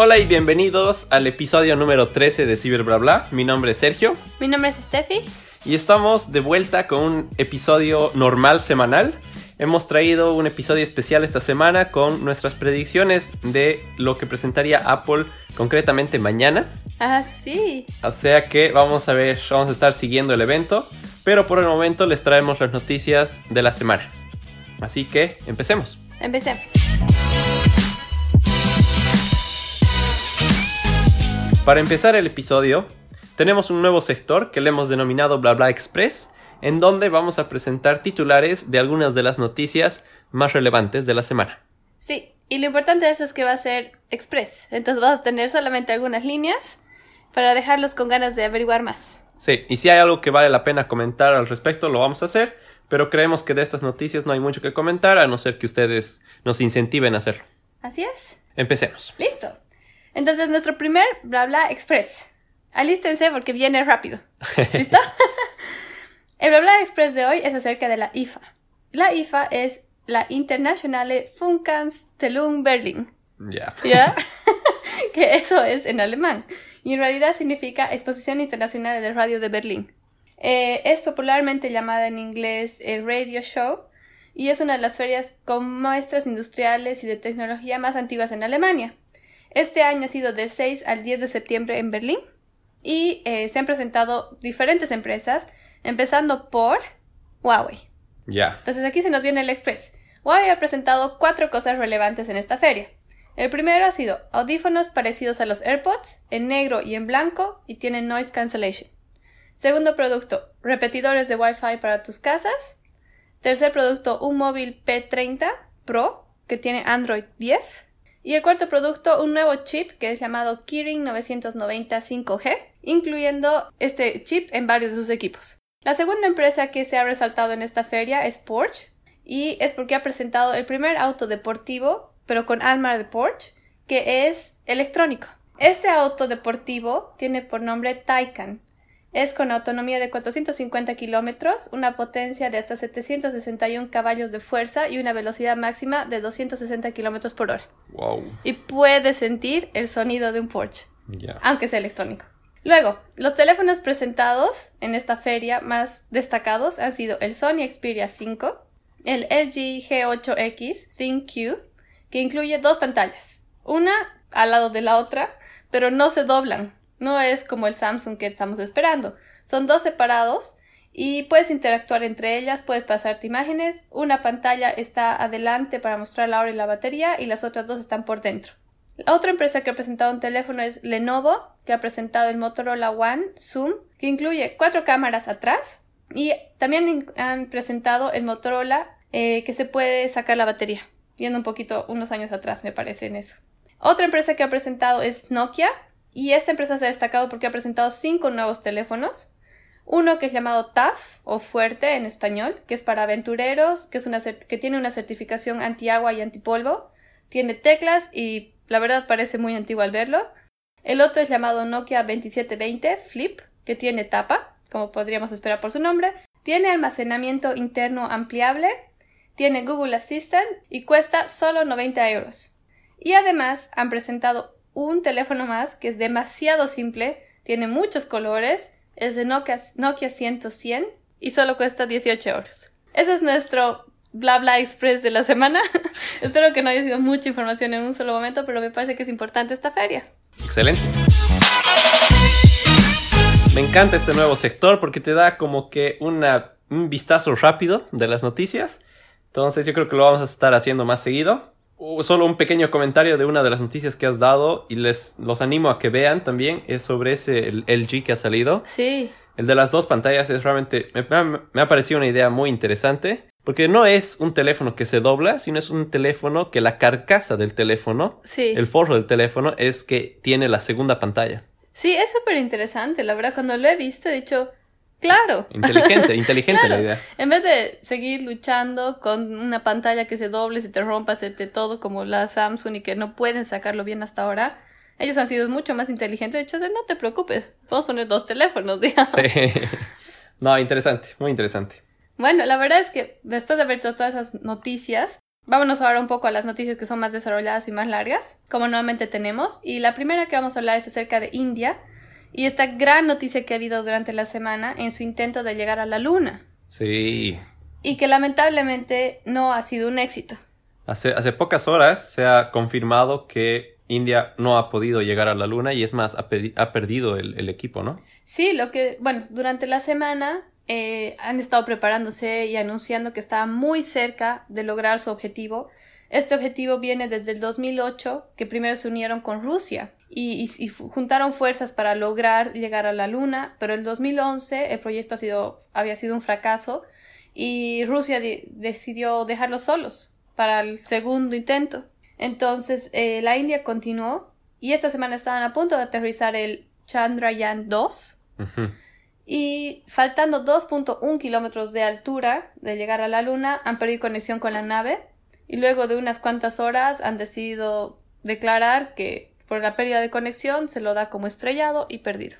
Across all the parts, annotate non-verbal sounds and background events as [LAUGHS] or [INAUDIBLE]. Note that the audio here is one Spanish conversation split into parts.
Hola y bienvenidos al episodio número 13 de Ciber Bla Bla. Mi nombre es Sergio Mi nombre es Steffi. y estamos de vuelta con un episodio normal semanal. Hemos traído un episodio especial esta semana con nuestras predicciones de lo que presentaría Apple concretamente mañana. Ah, sí. O sea que vamos a ver, vamos a estar siguiendo el evento, pero por el momento les traemos las noticias de la semana. Así que empecemos. Empecemos. Para empezar el episodio, tenemos un nuevo sector que le hemos denominado Bla Bla Express, en donde vamos a presentar titulares de algunas de las noticias más relevantes de la semana. Sí, y lo importante de eso es que va a ser express. Entonces vas a tener solamente algunas líneas para dejarlos con ganas de averiguar más. Sí, y si hay algo que vale la pena comentar al respecto, lo vamos a hacer, pero creemos que de estas noticias no hay mucho que comentar, a no ser que ustedes nos incentiven a hacerlo. Así es. Empecemos. Listo. Entonces nuestro primer bla bla express. Alístense porque viene rápido. [LAUGHS] ¿Listo? [LAUGHS] El bla bla express de hoy es acerca de la IFA. La IFA es la Internationale Funkanstelung Berlin. Ya. ¿Ya? [LAUGHS] que eso es en alemán. Y en realidad significa Exposición Internacional de Radio de Berlín. Eh, es popularmente llamada en inglés el Radio Show y es una de las ferias con muestras industriales y de tecnología más antiguas en Alemania. Este año ha sido del 6 al 10 de septiembre en Berlín y eh, se han presentado diferentes empresas, empezando por Huawei. Ya. Entonces aquí se nos viene el Express. Huawei ha presentado cuatro cosas relevantes en esta feria. El primero ha sido audífonos parecidos a los AirPods, en negro y en blanco, y tienen noise cancellation. Segundo producto, repetidores de Wi-Fi para tus casas. Tercer producto, un móvil P30 Pro, que tiene Android 10. Y el cuarto producto, un nuevo chip que es llamado Kirin 990 5G, incluyendo este chip en varios de sus equipos. La segunda empresa que se ha resaltado en esta feria es Porsche, y es porque ha presentado el primer auto deportivo, pero con alma de Porsche, que es electrónico. Este auto deportivo tiene por nombre Taycan. Es con autonomía de 450 kilómetros, una potencia de hasta 761 caballos de fuerza y una velocidad máxima de 260 kilómetros por hora. Wow. Y puede sentir el sonido de un Porsche Ya. aunque sea electrónico. Luego, los teléfonos presentados en esta feria más destacados han sido el Sony Xperia 5, el LG G8X ThinQ, que incluye dos pantallas, una al lado de la otra, pero no se doblan. No es como el Samsung que estamos esperando. Son dos separados y puedes interactuar entre ellas, puedes pasarte imágenes. Una pantalla está adelante para mostrar la hora y la batería y las otras dos están por dentro. La otra empresa que ha presentado un teléfono es Lenovo, que ha presentado el Motorola One Zoom, que incluye cuatro cámaras atrás. Y también han presentado el Motorola, eh, que se puede sacar la batería. Yendo un poquito, unos años atrás, me parece en eso. Otra empresa que ha presentado es Nokia. Y esta empresa se ha destacado porque ha presentado cinco nuevos teléfonos. Uno que es llamado TAF o Fuerte en español, que es para aventureros, que, tiene una certificación antiagua y antipolvo. Tiene teclas y la verdad parece muy antiguo al verlo. El otro es llamado Nokia 2720 Flip, que tiene tapa, como podríamos esperar por su nombre. Tiene almacenamiento interno ampliable. Tiene Google Assistant y cuesta solo 90 euros. Y además han presentado un teléfono más que es demasiado simple, tiene muchos colores, es de Nokia, Nokia 100 y solo cuesta 18 euros. Ese es nuestro bla bla express de la semana. [LAUGHS] Espero que no haya sido mucha información en un solo momento, pero me parece que es importante esta feria. Excelente. Me encanta este nuevo sector porque te da como que un vistazo rápido de las noticias. Entonces yo creo que lo vamos a estar haciendo más seguido. Solo un pequeño comentario de una de las noticias que has dado y les los animo a que vean también es sobre ese el LG que ha salido. Sí, El de las dos pantallas es realmente me, me- me ha parecido una idea muy interesante porque no es un teléfono que se dobla, sino es un teléfono que la carcasa del teléfono, sí. el forro del teléfono es que tiene la segunda pantalla. Sí, es súper interesante. La verdad, cuando lo he visto he dicho, claro. Inteligente, inteligente Claro. la idea. En vez de seguir luchando con una pantalla que se doble, se te rompa, se te todo como la Samsung y que no pueden sacarlo bien hasta ahora, ellos han sido mucho más inteligentes. De hecho, no te preocupes, podemos poner dos teléfonos, [LAUGHS] digamos. Sí. No, interesante, muy interesante. Bueno, la verdad es que después de haber todas esas noticias, Vámonos ahora un poco a las noticias que son más desarrolladas y más largas, como normalmente tenemos. Y la primera que vamos a hablar es acerca de India y esta gran noticia que ha habido durante la semana en su intento de llegar a la Luna. Sí. Y que lamentablemente no ha sido un éxito. Hace, hace pocas horas se ha confirmado que India no ha podido llegar a la Luna y es más, ha, ha perdido el, el, equipo, ¿no? Sí, lo que, bueno, durante la semana eh, han estado preparándose y anunciando que está muy cerca de lograr su objetivo. Este objetivo viene desde el 2008, que primero se unieron con Rusia y, y, y, juntaron fuerzas para lograr llegar a la Luna, pero en el 2011 el proyecto ha sido, había sido un fracaso y Rusia de, decidió dejarlos solos para el segundo intento. Entonces eh, la India continuó y esta semana estaban a punto de aterrizar el Chandrayaan 2. Uh -huh. Y faltando 2.1 kilómetros de altura de llegar a la Luna, han perdido conexión con la nave y luego de unas cuantas horas han decidido declarar que por la pérdida de conexión se lo da como estrellado y perdido.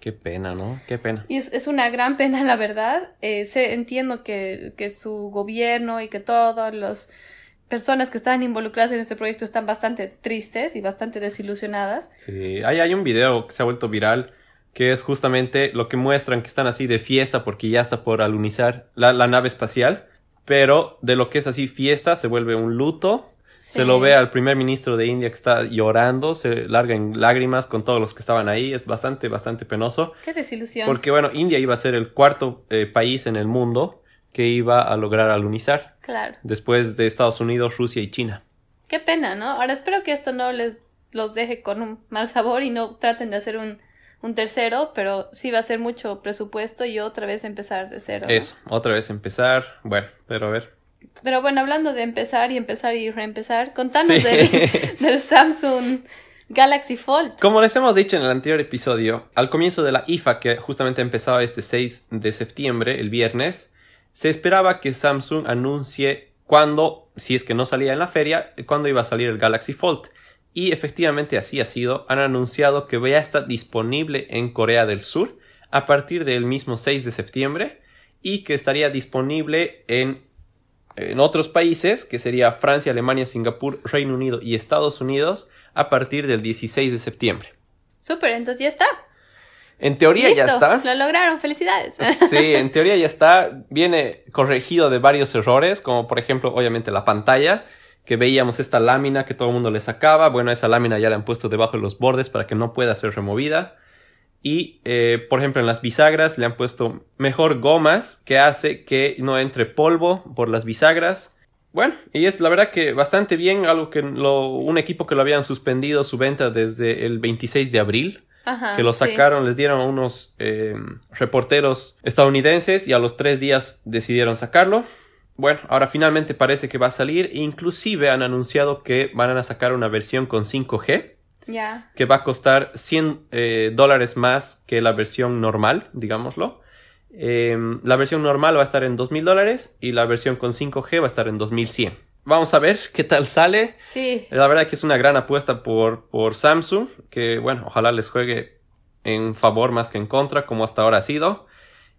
Qué pena, ¿no? Qué pena. Y es, es una gran pena, la verdad. Eh, sé, entiendo que, que su gobierno y que todas las personas que están involucradas en este proyecto están bastante tristes y bastante desilusionadas. Sí, hay, hay un video que se ha vuelto viral que es justamente lo que muestran que están así de fiesta porque ya está por alunizar la, la nave espacial, pero de lo que es así fiesta se vuelve un luto. Sí. Se lo ve al primer ministro de India que está llorando, se larga en lágrimas con todos los que estaban ahí, es bastante, bastante penoso. Qué desilusión. Porque bueno, India iba a ser el cuarto eh, país en el mundo que iba a lograr alunizar. Claro. Después de Estados Unidos, Rusia y China. Qué pena, ¿no? Ahora espero que esto no les los deje con un mal sabor y no traten de hacer un un tercero, pero sí va a ser mucho presupuesto y otra vez empezar de cero. ¿no? Eso, otra vez empezar. Bueno, pero a ver. Pero bueno, hablando de empezar y empezar y reempezar, contanos sí. del, [LAUGHS] del, Samsung Galaxy Fold. Como les hemos dicho en el anterior episodio, al comienzo de la IFA, que justamente empezaba este 6 de septiembre, el viernes, se esperaba que Samsung anuncie cuándo, si es que no salía en la feria, cuándo iba a salir el Galaxy Fold. Y efectivamente así ha sido. Han anunciado que ya está disponible en Corea del Sur a partir del mismo 6 de septiembre y que estaría disponible en, en otros países, que sería Francia, Alemania, Singapur, Reino Unido y Estados Unidos, a partir del 16 de septiembre. Súper, entonces ya está. En teoría Listo, ya está. Lo lograron, felicidades. Sí, en teoría ya está. Viene corregido de varios errores, como por ejemplo, obviamente la pantalla que veíamos esta lámina que todo el mundo le sacaba. Bueno, esa lámina ya la han puesto debajo de los bordes para que no pueda ser removida. Y, eh, por ejemplo, en las bisagras le han puesto mejor gomas que hace que no entre polvo por las bisagras. Bueno, y es la verdad que bastante bien, algo que lo, un equipo que lo habían suspendido su venta desde el 26 de abril. Ajá, que lo sacaron, sí. les dieron a unos eh, reporteros estadounidenses y a los tres días decidieron sacarlo. Bueno, ahora finalmente parece que va a salir. Inclusive han anunciado que van a sacar una versión con 5G. Yeah. Que va a costar 100 eh, dólares más que la versión normal, digámoslo. Eh, la versión normal va a estar en 2.000 dólares y la versión con 5G va a estar en 2.100. Vamos a ver qué tal sale. Sí. La verdad que es una gran apuesta por, por Samsung. Que bueno, ojalá les juegue en favor más que en contra, como hasta ahora ha sido.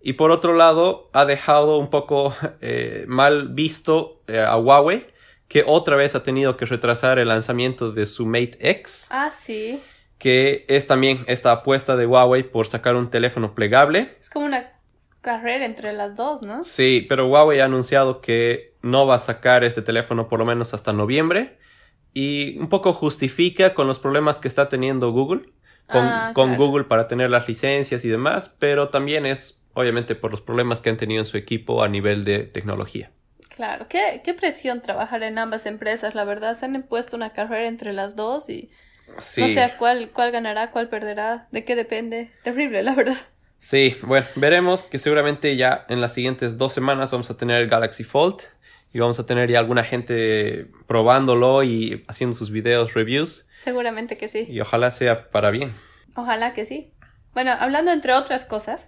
Y por otro lado, ha dejado un poco [LAUGHS] eh, mal visto eh, a Huawei, que otra vez ha tenido que retrasar el lanzamiento de su Mate X. Ah, sí. Que es también esta apuesta de Huawei por sacar un teléfono plegable. Es como una carrera entre las dos, ¿no? Sí, pero Huawei ha anunciado que no va a sacar este teléfono por lo menos hasta noviembre. Y un poco justifica con los problemas que está teniendo Google. Con, Ah, con. Google para tener las licencias y demás, pero también es obviamente por los problemas que han tenido en su equipo a nivel de tecnología. Claro. ¿Qué, qué presión trabajar en ambas empresas, la verdad. Se han impuesto una carrera entre las dos y Sí, no sé cuál, cuál ganará, cuál perderá, de qué depende. Terrible, la verdad. sí, bueno, veremos que seguramente ya en las siguientes dos semanas vamos a tener el Galaxy Fold y vamos a tener ya alguna gente probándolo y haciendo sus videos reviews Seguramente que sí. y ojalá sea para bien. Ojalá que sí. Bueno, hablando entre otras cosas,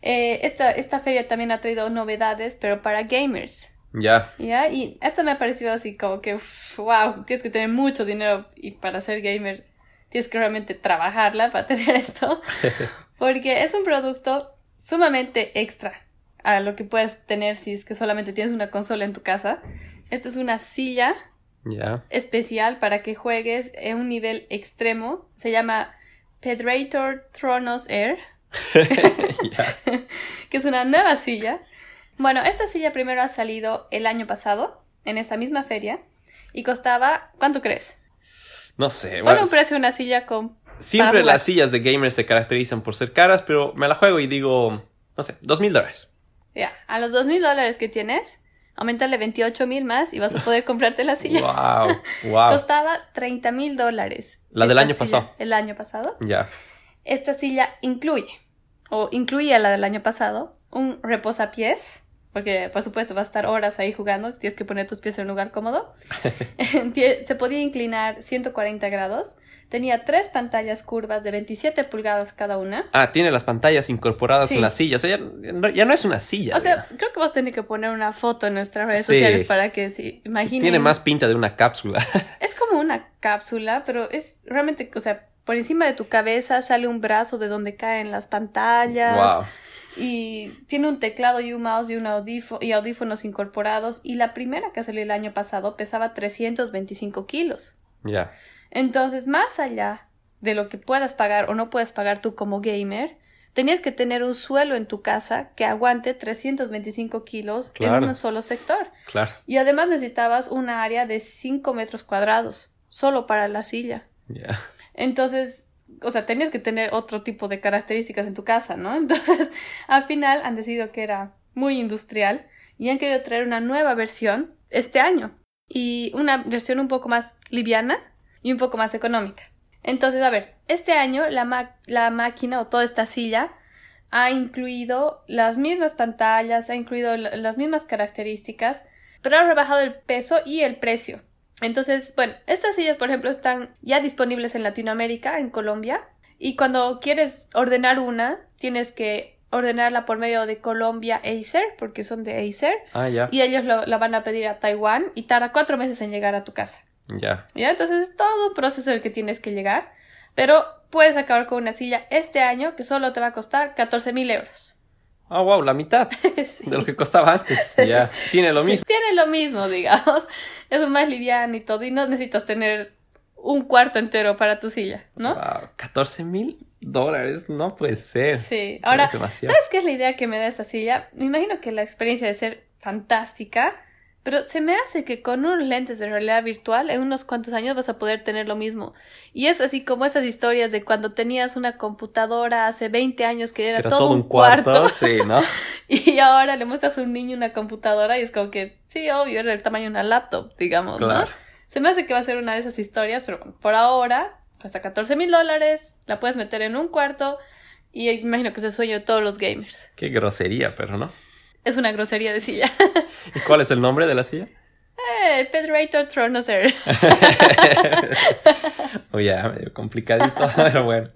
eh, esta, esta feria también ha traído novedades, pero para gamers. Ya, ¿Ya? Y esto me ha parecido así como que, wow, tienes que tener mucho dinero y para ser gamer tienes que realmente trabajarla para [LAUGHS] tener esto. [LAUGHS] Porque es un producto sumamente extra a lo que puedes tener si es que solamente tienes una consola en tu casa. Esto es una silla especial para que juegues en un nivel extremo. Se llama Pedrator Tronos Air, [LAUGHS] ya. que es una nueva silla. Bueno, esta silla primero ha salido el año pasado, en esta misma feria, y costaba, ¿cuánto crees? No sé. Bueno, un precio una silla con... Siempre las sillas de gamers se caracterizan por ser caras, pero me la juego y digo, no sé, dos mil dólares. Ya, a los dos mil dólares que tienes, aumentale 28 mil más y vas a poder comprarte la silla. Wow, wow. [LAUGHS] Costaba 30 mil dólares. La del año silla, pasado. El año pasado. Ya. Esta silla incluye, o incluía la del año pasado, un reposapiés, porque por supuesto vas a estar horas ahí jugando, tienes que poner tus pies en un lugar cómodo. [LAUGHS] [LAUGHS] Se podía inclinar 140 grados, tenía tres pantallas curvas de 27 pulgadas cada una. Ah, tiene las pantallas incorporadas Sí. en la silla. O sea, ya, ya no, ya no es una silla. O sea, ya. creo que vos tenés que poner una foto en nuestras redes Sí. sociales para que se imaginen. tiene más pinta de una cápsula. [LAUGHS] Es como una cápsula, pero es realmente, o sea, por encima de tu cabeza sale un brazo de donde caen las pantallas. wow. Y tiene un teclado y un mouse y, un y audífonos incorporados. Y la primera que salió el año pasado pesaba 325 kilos. Ya. Entonces, más allá de lo que puedas pagar o no puedas pagar tú como gamer, tenías que tener un suelo en tu casa que aguante 325 kilos Claro. en un solo sector. Claro. Y además necesitabas una área de 5 metros cuadrados, solo para la silla. Ya. Entonces, o sea, tenías que tener otro tipo de características en tu casa, ¿no? [LAUGHS] Entonces, al final han decidido que era muy industrial y han querido traer una nueva versión este año. Y una versión un poco más liviana y un poco más económica. Entonces, a ver, este año la, la máquina o toda esta silla ha incluido las mismas pantallas, ha incluido la- las mismas características, pero ha rebajado el peso y el precio. Entonces, bueno, estas sillas, por ejemplo, están ya disponibles en Latinoamérica, en Colombia, y cuando quieres ordenar una, tienes que ordenarla por medio de Colombia Acer, porque son de Acer, Ah, ya. y ellos lo- la van a pedir a Taiwán y tarda cuatro meses en llegar a tu casa. Ya. ¿Ya? Entonces es todo un proceso el que tienes que llegar, pero puedes acabar con una silla este año que solo te va a costar 14 mil euros. Ah, wow, la mitad [LAUGHS] Sí. de lo que costaba antes. [LAUGHS] Ya. Tiene lo mismo. Tiene lo mismo, digamos. Es más liviano y todo. Y no necesitas tener un cuarto entero para tu silla, ¿no? Wow, 14 mil dólares. No puede ser. Sí. Ahora. ¿sabes qué es la idea que me da esta silla? Me imagino que la experiencia de ser fantástica, pero se me hace que con unos lentes de realidad virtual en unos cuantos años vas a poder tener lo mismo. Y es así como esas historias de cuando tenías una computadora hace 20 años que era, Era todo, un cuarto, Sí, ¿no? [LAUGHS] y ahora le muestras a un niño una computadora y es como que, sí, obvio, era el tamaño de una laptop, digamos, ¿no? Se me hace que va a ser una de esas historias, pero bueno, por ahora cuesta 14 mil dólares, la puedes meter en un cuarto y imagino que es el sueño de todos los gamers. Qué grosería, pero no. Es una grosería de silla. [LAUGHS] ¿Y cuál es el nombre de la silla? eh, Pedrator Tronoser. O [LAUGHS] ya, medio complicadito, [LAUGHS] pero bueno.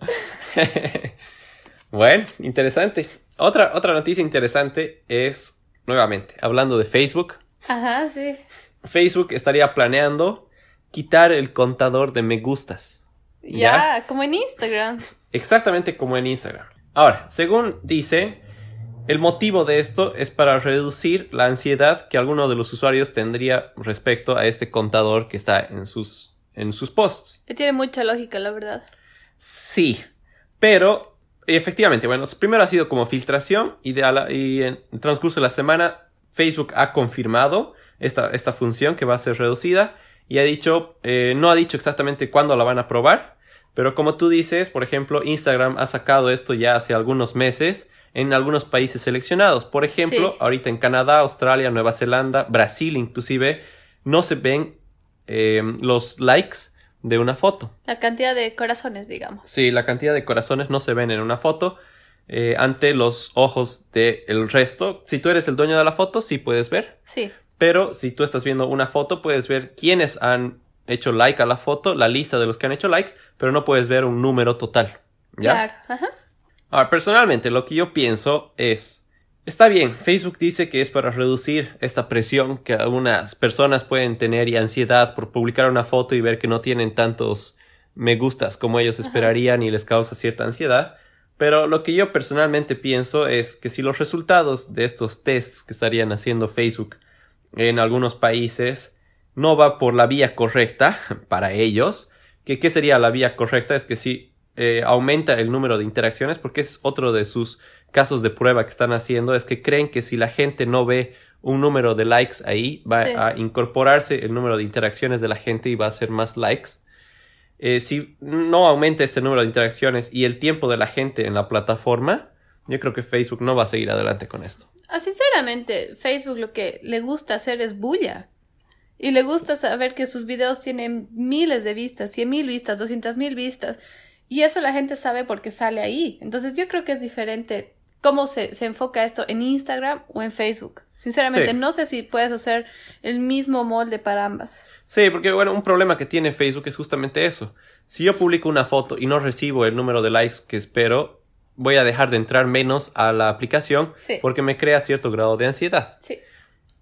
bueno, interesante. Otra, otra noticia interesante es, nuevamente, hablando de Facebook. Ajá, sí. Facebook estaría planeando quitar el contador de me gustas. Ya, como en Instagram. Exactamente como en Instagram. Ahora, según dice, el motivo de esto es para reducir la ansiedad que alguno de los usuarios tendría respecto a este contador que está en sus, en sus posts. Tiene mucha lógica, la verdad. Sí, pero efectivamente, bueno, primero ha sido como filtración y, de a la- y en el transcurso de la semana Facebook ha confirmado esta, esta función que va a ser reducida y ha dicho, eh, no ha dicho exactamente cuándo la van a probar, pero como tú dices, por ejemplo, Instagram ha sacado esto ya hace algunos meses en algunos países seleccionados. Por ejemplo, Sí. ahorita en Canadá, Australia, Nueva Zelanda, Brasil inclusive, no se ven eh, los likes de una foto. La cantidad de corazones, digamos. Sí, la cantidad de corazones no se ven en una foto eh, ante los ojos del resto. Si tú eres el dueño de la foto, sí puedes ver. Sí. Pero si tú estás viendo una foto, puedes ver quiénes han hecho like a la foto, la lista de los que han hecho like, pero no puedes ver un número total. ¿Ya? Claro. Ajá. Ahora, personalmente, lo que yo pienso es, está bien, Facebook dice que es para reducir esta presión que algunas personas pueden tener y ansiedad por publicar una foto y ver que no tienen tantos me gustas como ellos esperarían y les causa cierta ansiedad. Pero lo que yo personalmente pienso es que si los resultados de estos tests que estarían haciendo Facebook en algunos países no va por la vía correcta [LAUGHS] para ellos. ¿Qué, qué sería la vía correcta? Es que si eh, aumenta el número de interacciones, porque es otro de sus casos de prueba que están haciendo, es que creen que si la gente no ve un número de likes ahí, va Sí. a incorporarse el número de interacciones de la gente y va a hacer más likes. Eh, si no aumenta este número de interacciones y el tiempo de la gente en la plataforma, yo creo que Facebook no va a seguir adelante con esto. Ah, sinceramente, Facebook lo que le gusta hacer es bulla. Y le gusta saber que sus videos tienen miles de vistas, cien mil vistas, doscientas mil vistas. Y eso la gente sabe porque sale ahí. Entonces yo creo que es diferente cómo se, se enfoca esto en Instagram o en Facebook. Sinceramente, Sí. no sé si puedes hacer el mismo molde para ambas. Sí, porque bueno, un problema que tiene Facebook es justamente eso. Si yo publico una foto y no recibo el número de likes que espero, voy a dejar de entrar menos a la aplicación Sí. porque me crea cierto grado de ansiedad. Sí.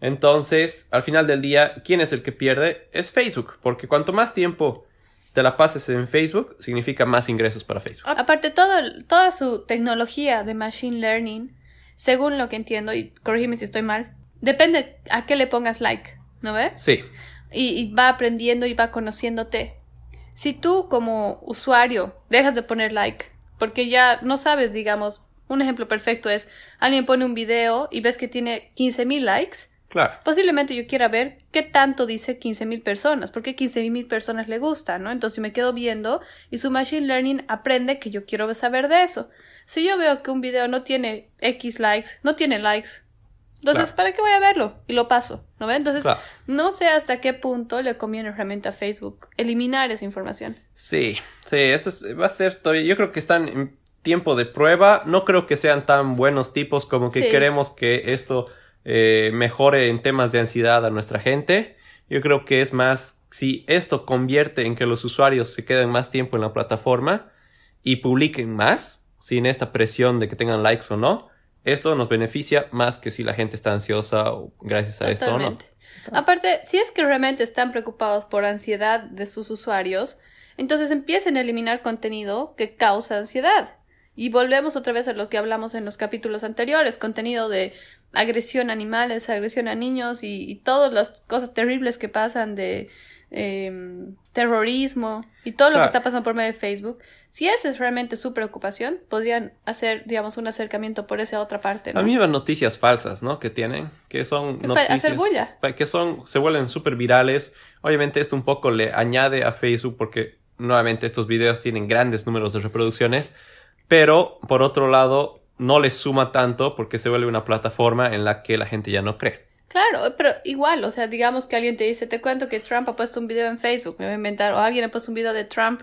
Entonces, al final del día, ¿quién es el que pierde? Es Facebook, porque cuanto más tiempo te la pases en Facebook, significa más ingresos para Facebook. Aparte, todo, toda su tecnología de Machine Learning, según lo que entiendo, y corrígeme si estoy mal, depende a qué le pongas like, ¿no ves? Sí, y, y va aprendiendo y va conociéndote. Si tú como usuario dejas de poner like, porque ya no sabes, digamos, un ejemplo perfecto es, alguien pone un video y ves que tiene 15.000 likes, claro. posiblemente yo quiera ver qué tanto dice 15.000 personas, porque 15.000 personas le gusta, ¿no? Entonces me quedo viendo y su machine learning aprende que yo quiero saber de eso. Si yo veo que un video no tiene X likes, no tiene likes, entonces, Claro. ¿para qué voy a verlo? Y lo paso, ¿no ve? Entonces, Claro. no sé hasta qué punto le conviene realmente a Facebook eliminar esa información. Sí, sí, eso es- va a ser todavía. Yo creo que están en tiempo de prueba. No creo que sean tan buenos tipos como que Sí. queremos que esto eh, mejore en temas de ansiedad a nuestra gente. Yo creo que es más si esto convierte en que los usuarios se queden más tiempo en la plataforma y publiquen más, sin esta presión de que tengan likes o no. Esto nos beneficia más que si la gente está ansiosa o gracias a esto o no. Aparte, si es que realmente están preocupados por ansiedad de sus usuarios, entonces empiecen a eliminar contenido que causa ansiedad. Y volvemos otra vez a lo que hablamos en los capítulos anteriores, contenido de agresión a animales, agresión a niños y, y todas las cosas terribles que pasan de em, terrorismo y todo lo Claro. que está pasando por medio de Facebook. Si esa es realmente su preocupación, podrían hacer, digamos, un acercamiento por esa otra parte. ¿no? A mí van noticias falsas, ¿no? Que tienen, que son Es para noticias hacer bulla. que son se vuelven súper virales. Obviamente esto un poco le añade a Facebook porque nuevamente estos videos tienen grandes números de reproducciones, pero por otro lado no les suma tanto porque se vuelve una plataforma en la que la gente ya no cree. Claro, pero igual, o sea, digamos que alguien te dice, te cuento que Trump ha puesto un video en Facebook, me voy a inventar, o alguien ha puesto un video de Trump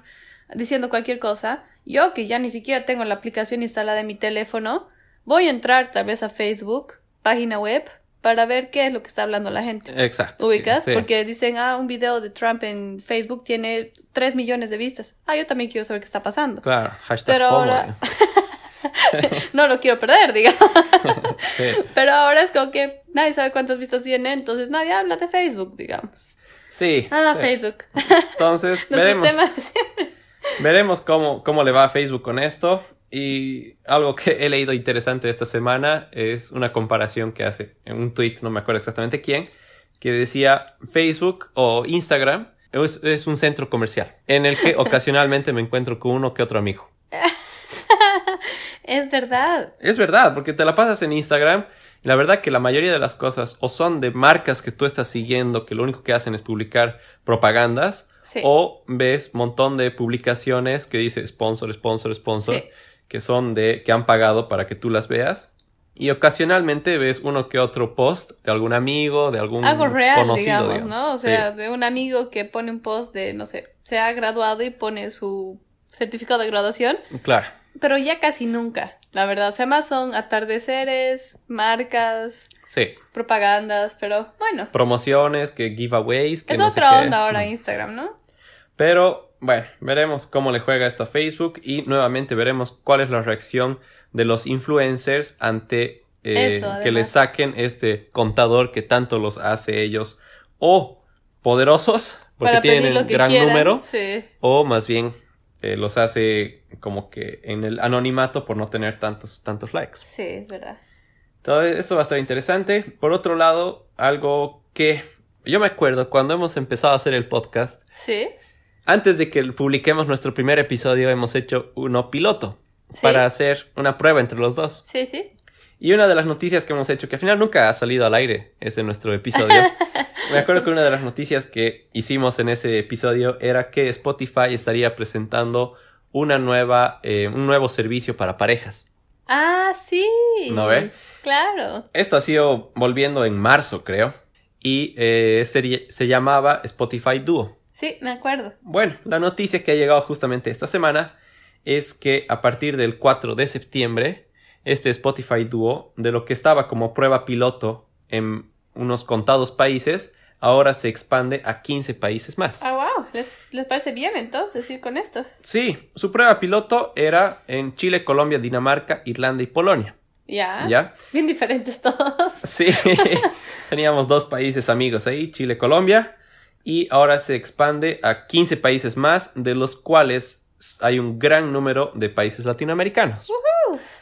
diciendo cualquier cosa, yo que ya ni siquiera tengo la aplicación instalada en mi teléfono, voy a entrar tal vez a Facebook, página web, para ver qué es lo que está hablando la gente. Exacto. ¿Ubicas? Sí. Porque dicen, ah, un video de Trump en Facebook tiene 3 millones de vistas. Ah, yo también quiero saber qué está pasando. Claro, hashtag Pero ahora-. [LAUGHS] [LAUGHS] No lo quiero perder, digamos. [LAUGHS] Sí. Pero ahora es como que nadie sabe cuántas vistas tiene, entonces nadie habla de Facebook, digamos. Sí, Ah, sí. Facebook. Entonces, [LAUGHS] veremos. Veremos cómo, cómo le va a Facebook con esto. Y algo que he leído interesante esta semana es una comparación que hace en un tweet, no me acuerdo exactamente quién, que decía Facebook o Instagram es, es un centro comercial en el que ocasionalmente me encuentro con uno que otro amigo. Es verdad. Es verdad, porque te la pasas en Instagram y la verdad que la mayoría de las cosas o son de marcas que tú estás siguiendo que lo único que hacen es publicar propagandas Sí. o ves montón de publicaciones que dice sponsor, sponsor, sponsor Sí. que son de que han pagado para que tú las veas y ocasionalmente ves uno que otro post de algún amigo, de algún Algo real, conocido, digamos, digamos. ¿no? O Sí. sea, de un amigo que pone un post de, no sé, se ha graduado y pone su certificado de graduación, claro. Pero ya casi nunca, la verdad. O sea, más son atardeceres, marcas, Sí, propagandas, pero bueno. promociones, que giveaways, que Es no sé otra qué. onda ahora Instagram, ¿no? Pero bueno, veremos cómo le juega esto a Facebook y nuevamente veremos cuál es la reacción de los influencers ante eh, Eso, que le además. saquen este contador que tanto los hace ellos o poderosos porque Para tienen gran quieran. número Sí. o más bien eh, los hace como que en el anonimato por no tener tantos tantos likes. Sí, es verdad. Todo eso va a estar interesante. Por otro lado, algo que yo me acuerdo cuando hemos empezado a hacer el podcast, Sí. antes de que publiquemos nuestro primer episodio, hemos hecho uno piloto Sí. para hacer una prueba entre los dos. Sí, sí. Y una de las noticias que hemos hecho, que al final nunca ha salido al aire, es en nuestro episodio. [LAUGHS] Me acuerdo que una de las noticias que hicimos en ese episodio era que Spotify estaría presentando una nueva, eh, un nuevo servicio para parejas. Ah, sí. ¿No ve? Claro. Esto ha sido volviendo en marzo, creo. Y eh, sería- se llamaba Spotify Duo. Sí, me acuerdo. Bueno, la noticia que ha llegado justamente esta semana es que a partir del 4 de septiembre, este Spotify Duo, de lo que estaba como prueba piloto en unos contados países, ahora se expande a 15 países más. Ah, wow. ¿Les, les parece bien entonces ir con esto? Sí, su prueba piloto era en Chile, Colombia, Dinamarca, Irlanda y Polonia. Ya. ¿Ya? Bien diferentes todos. [LAUGHS] Sí, [LAUGHS] teníamos dos países amigos ahí, Chile, Colombia, y ahora se expande a 15 países más, de los cuales hay un gran número de países latinoamericanos.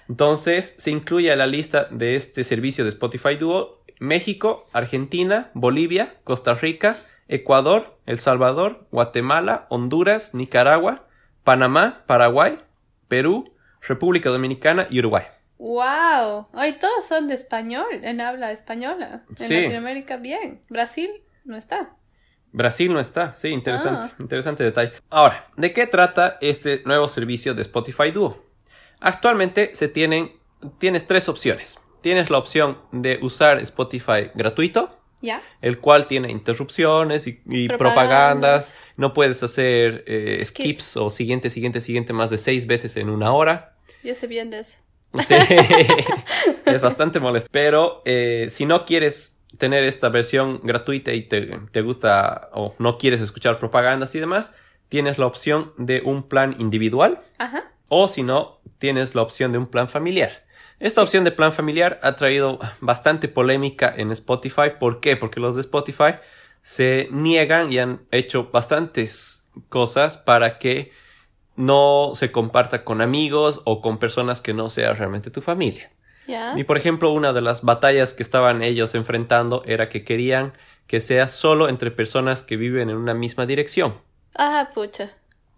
Entonces, se incluye a la lista de este servicio de Spotify Duo México, Argentina, Bolivia, Costa Rica, Ecuador, El Salvador, Guatemala, Honduras, Nicaragua, Panamá, Paraguay, Perú, República Dominicana y Uruguay. Wow. Hoy todos son de español, en habla española. En Sí. Latinoamérica, bien. Brasil no está. Brasil no está, sí, interesante, Ah. interesante detalle. Ahora, ¿de qué trata este nuevo servicio de Spotify Duo? Actualmente se tienen, tienes tres opciones. Tienes la opción de usar Spotify gratuito, ¿Ya? el cual tiene interrupciones y, y Propagandas. propagandas. No puedes hacer eh, Skip. skips o siguiente, siguiente, siguiente más de seis veces en una hora. Yo sé bien de eso. Sí, [LAUGHS] [LAUGHS] es bastante molesto. Pero eh, si no quieres tener esta versión gratuita y te, te gusta o no quieres escuchar propagandas y demás, tienes la opción de un plan individual Ajá. o si no, tienes la opción de un plan familiar. Esta opción de plan familiar ha traído bastante polémica en Spotify. ¿Por qué? Porque los de Spotify se niegan y han hecho bastantes cosas para que no se comparta con amigos o con personas que no sea realmente tu familia. Y por ejemplo, una de las batallas que estaban ellos enfrentando era que querían que sea solo entre personas que viven en una misma dirección. Ah, pucha.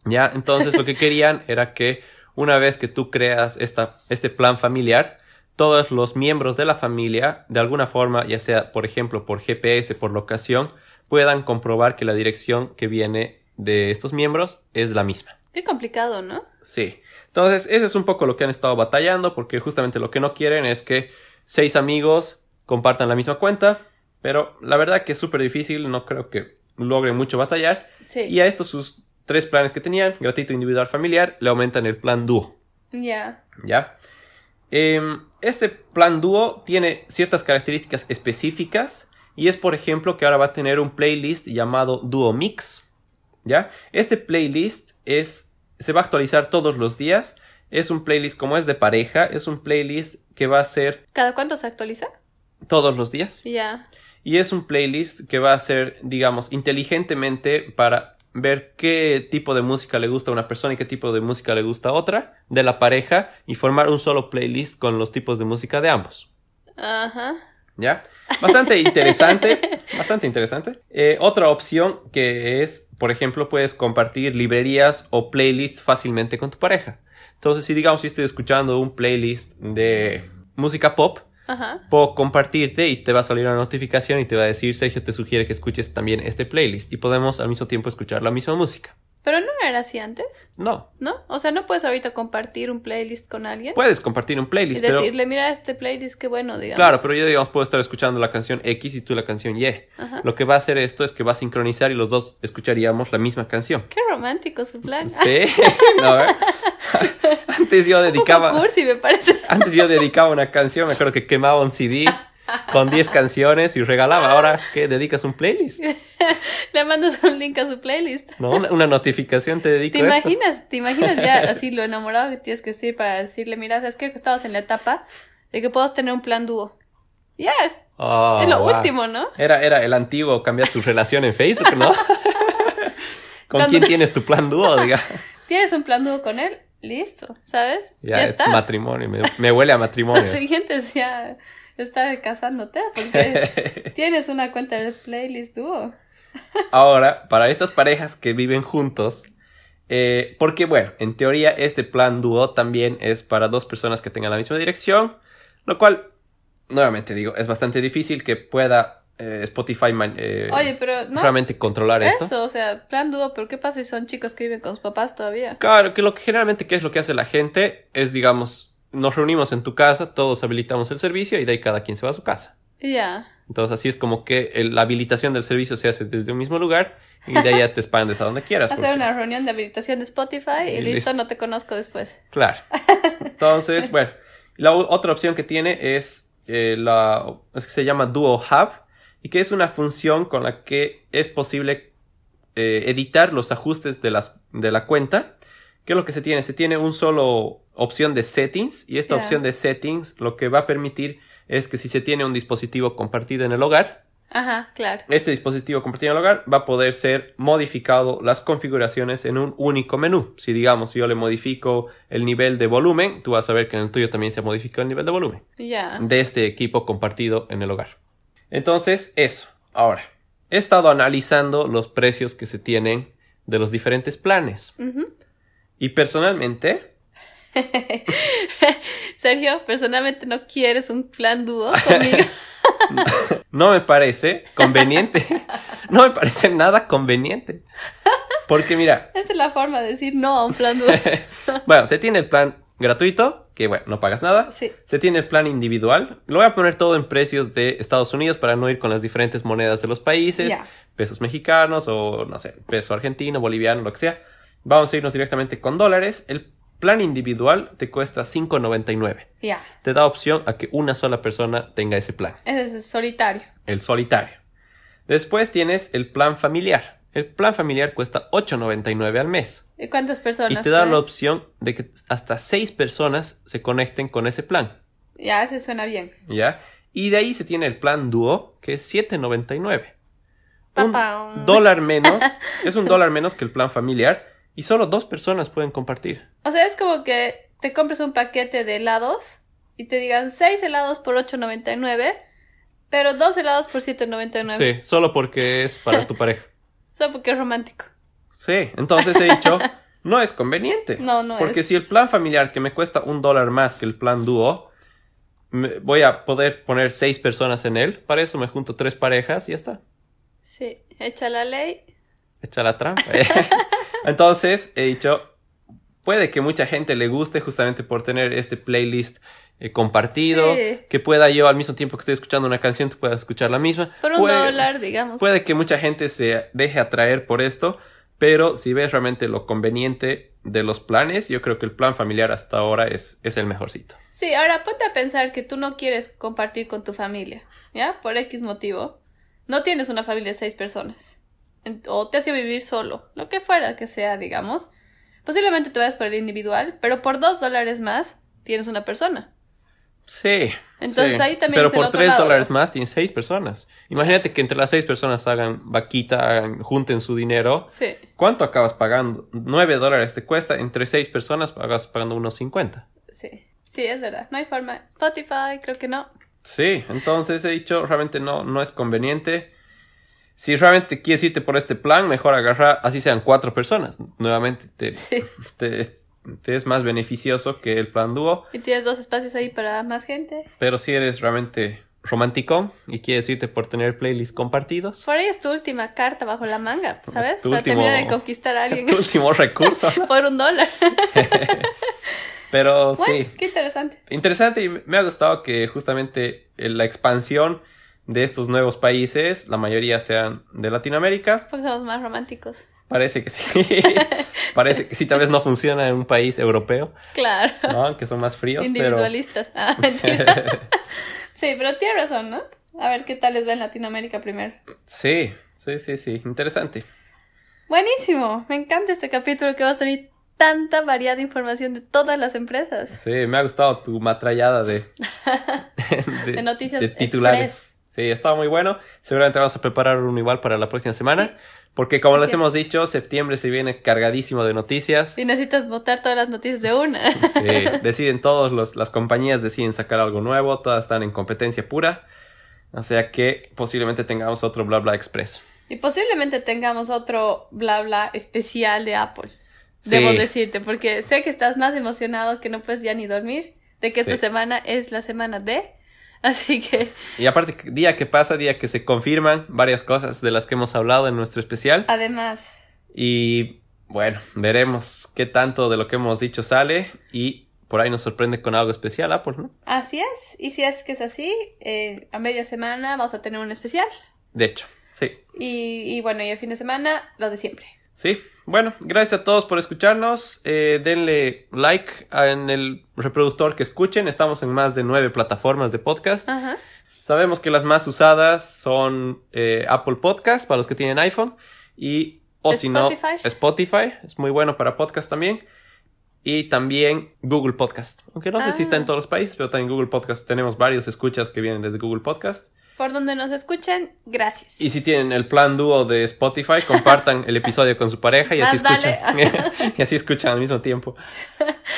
¿Ya? Entonces lo que querían [LAUGHS] era que una vez que tú creas esta, este plan familiar, todos los miembros de la familia, de alguna forma, ya sea por ejemplo por GPS, por locación, puedan comprobar que la dirección que viene de estos miembros es la misma. Qué complicado, ¿no? Sí. Entonces, eso es un poco lo que han estado batallando, porque justamente lo que no quieren es que seis amigos compartan la misma cuenta, pero la verdad que es súper difícil, no creo que logren mucho batallar. Sí. Y a estos sus tres planes que tenían, gratuito, individual, familiar, le aumentan el plan dúo. Ya. ¿Ya? Em, este plan dúo tiene ciertas características específicas y es, por ejemplo, que ahora va a tener un playlist llamado Duo Mix. ¿Ya? Este playlist es, se va a actualizar todos los días. Es un playlist como es de pareja, es un playlist que va a ser ¿Cada cuánto se actualiza? todos los días. Ya. Y es un playlist que va a ser, digamos, inteligentemente para ver qué tipo de música le gusta a una persona y qué tipo de música le gusta a otra de la pareja y formar un solo playlist con los tipos de música de ambos. Ajá. ¿Ya? Bastante interesante, [LAUGHS] bastante interesante. Eh, otra opción que es, por ejemplo, puedes compartir librerías o playlists fácilmente con tu pareja. Entonces, si digamos, si estoy escuchando un playlist de música pop, Ajá. puedo compartirte y te va a salir una notificación y te va a decir, Sergio te sugiere que escuches también este playlist y podemos al mismo tiempo escuchar la misma música. Pero no era así antes, No, ¿no? O sea, no puedes ahorita compartir un playlist con alguien puedes compartir un y playlist, pero... decirle, mira este playlist, qué bueno, digamos. Claro, pero yo digamos puedo estar escuchando la canción X y tú la canción Y. Ajá. Lo que va a hacer esto es que va a sincronizar y los dos escucharíamos la misma canción. Qué romántico su plan. Sí, [LAUGHS] no, ¿eh? [LAUGHS] Antes yo Un dedicaba poco cursi, me parece. [LAUGHS] antes yo dedicaba una canción, me acuerdo que quemaba un CD con 10 canciones y regalaba. Ahora que dedicas un playlist, [LAUGHS] Le mandas un link a su playlist. no una, una notificación te dedico ¿Te esto. imaginas? ¿Te imaginas ya [LAUGHS] así lo enamorado que tienes que decir para decirle, mira, es que estabas en la etapa de que puedas tener un plan dúo? Ya, es, Oh, es lo wow. último, ¿no? Era, era el antiguo cambiar tu relación en Facebook, ¿no? [LAUGHS] ¿Con Cuando- quién tienes tu plan dúo? Diga. Tienes un plan dúo con él, listo, ¿sabes? Ya, es estás. matrimonio, me, me huele a matrimonio. Los siguientes ya estar casándote porque [LAUGHS] tienes una cuenta de playlist dúo. [LAUGHS] Ahora, para estas parejas que viven juntos, eh, porque bueno, en teoría este plan dúo también es para dos personas que tengan la misma dirección, lo cual, nuevamente digo, es bastante difícil que pueda eh, Spotify eh, Oye, pero no. realmente controlar esto. Eso, o sea, plan dúo, pero ¿qué pasa si son chicos que viven con sus papás todavía? Claro, que lo que generalmente qué es lo que hace la gente es, digamos, nos reunimos en tu casa, todos habilitamos el servicio y de ahí cada quien se va a su casa. Ya. Entonces así es como que el- la habilitación del servicio se hace desde un mismo lugar y de ahí ya te expandes a donde quieras. Hacer porque- una reunión de habilitación de Spotify y, Y listo, listo. no te conozco después. Claro. Entonces, [LAUGHS] bueno, la otra opción que tiene es eh, la es que se llama Duo Hub y que es una función con la que es posible eh, editar los ajustes de, las, de la cuenta. ¿Qué es lo que se tiene? Se tiene un solo opción de settings y esta opción de settings lo que va a permitir es que si se tiene un dispositivo compartido en el hogar, Ajá, claro. este dispositivo compartido en el hogar va a poder ser modificado las configuraciones en un único menú. Si digamos yo le modifico el nivel de volumen, tú vas a ver que en el tuyo también se modifica el nivel de volumen Ya. de este equipo compartido en el hogar. Entonces, eso. Ahora, he estado analizando los precios que se tienen de los diferentes planes. Y personalmente, [LAUGHS] Sergio, personalmente no quieres un plan dúo [LAUGHS] conmigo. no me parece conveniente. no me parece nada conveniente. Porque mira, [LAUGHS] Esa es la forma de decir no a un plan dúo. bueno, se tiene el plan gratuito, que bueno, no pagas nada. Sí. Se tiene el plan individual. Lo voy a poner todo en precios de Estados Unidos para no ir con las diferentes monedas de los países. Pesos mexicanos o no sé, peso argentino, boliviano, lo que sea. Vamos a irnos directamente con dólares. El plan individual te cuesta 5.99. Ya. Te da opción a que una sola persona tenga ese plan, Ese es solitario. el solitario. Después tienes el plan familiar. El plan familiar cuesta 8.99 al mes. ¿Y cuántas personas? Y te da pueden? la opción de que hasta 6 personas se conecten con ese plan. Ya, ese suena bien. ¿Ya? Y de ahí se tiene el plan dúo, que es 7.99. Un dólar menos, [LAUGHS] es un dólar menos que el plan familiar y solo dos personas pueden compartir. O sea, es como que te compres un paquete de helados y te digan 6 helados por 8.99, pero dos helados por 7.99. Sí, solo porque es para tu [LAUGHS] pareja. Solo porque es romántico. Sí, entonces he dicho, no es conveniente. No, no Porque es. si el plan familiar que me cuesta un dólar más que el plan dúo, voy a poder poner seis personas en él. Para eso me junto tres parejas y ya está. Sí, echa la ley. Echa la trampa. [LAUGHS] Entonces he dicho, puede que mucha gente le guste justamente por tener este playlist eh, compartido, Sí. que pueda yo al mismo tiempo que estoy escuchando una canción, tú puedas escuchar la misma. Por un Puede- dólar, digamos. Puede que mucha gente se deje atraer por esto, pero si ves realmente lo conveniente de los planes, yo creo que el plan familiar hasta ahora es, es el mejorcito. Sí, ahora ponte a pensar que tú no quieres compartir con tu familia, ¿ya? Por X motivo. No tienes una familia de seis personas. O te a vivir solo, lo que fuera que sea, digamos. Posiblemente te vayas por el individual, pero por dos dólares más tienes una persona. Sí. Entonces sí. ahí también Pero por tres dólares más tienes seis personas. Imagínate que entre las seis personas hagan vaquita, hagan- junten su dinero. Sí, ¿Cuánto acabas pagando? Nueve dólares te cuesta. Entre seis personas acabas pagando unos cincuenta. sí. Sí, es verdad. No hay forma. Spotify, creo que no. Sí, entonces he dicho, realmente no, no es conveniente. Si realmente quieres irte por este plan, mejor agarra, así sean cuatro personas. Nuevamente te, [LAUGHS] Sí. te, te es más beneficioso que el plan dúo. Y tienes dos espacios ahí para más gente. Pero si eres realmente romántico y quieres irte por tener playlists compartidos, Por ahí es tu última carta bajo la manga, ¿sabes? Es tu para último- terminar de conquistar a [LAUGHS] alguien tu último [LAUGHS] recurso. por un dólar. Pero Bueno, sí, qué interesante. interesante y me ha gustado que justamente la expansión de estos nuevos países, la mayoría sean de Latinoamérica. Porque somos más románticos. Parece que sí. [LAUGHS] Parece que sí, tal vez no funciona en un país europeo, Claro. ¿no? Que son más fríos, pero... Individualistas. [LAUGHS] Ah, mentira. sí, pero tiene razón, ¿no? A ver qué tal les va en Latinoamérica primero. sí, sí, sí, sí. Interesante. Buenísimo. Me encanta este capítulo que va a tener tanta variada información de todas las empresas. Sí, me ha gustado tu matrallada de... [LAUGHS] De noticias de titulares. express. Sí, estaba muy bueno. Seguramente vamos a preparar uno igual para la próxima semana. Sí. Porque como les hemos dicho, septiembre se viene cargadísimo de noticias. Si necesitas votar todas las noticias de una. Sí, deciden todos, los, las compañías deciden sacar algo nuevo, todas están en competencia pura. O sea que posiblemente tengamos otro bla bla express. y posiblemente tengamos otro bla bla especial de Apple. Sí. Debo decirte, porque sé que estás más emocionado que no puedes ya ni dormir, de que esta semana es la semana de. [LAUGHS] Así que, Y aparte, día que pasa, día que se confirman varias cosas de las que hemos hablado en nuestro especial. además, Y bueno, veremos qué tanto de lo que hemos dicho sale y por ahí nos sorprende con algo especial Apple, ¿no? así es. Y si es que es así, eh, a media semana vamos a tener un especial. De hecho, sí. Y, y bueno, y el fin de semana, lo de siempre. Sí, bueno, gracias a todos por escucharnos. Eh, denle like en el reproductor que escuchen. Estamos en más de nueve plataformas de podcast. Ajá. Sabemos que las más usadas son eh, Apple Podcast para los que tienen iPhone y o si no Spotify. Es muy bueno para podcast también y también Google Podcast. Aunque no sé si está en Ah. todos los países, pero también Google Podcast tenemos varios escuchas que vienen desde Google Podcast. Por donde nos escuchen, gracias. Y si tienen el plan dúo de Spotify, compartan el episodio con su pareja y así Más escuchan [LAUGHS] y así escuchan al mismo tiempo.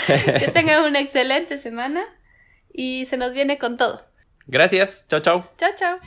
Que tengan una excelente semana y se nos viene con todo. Gracias. Chao, chao. Chao, chao.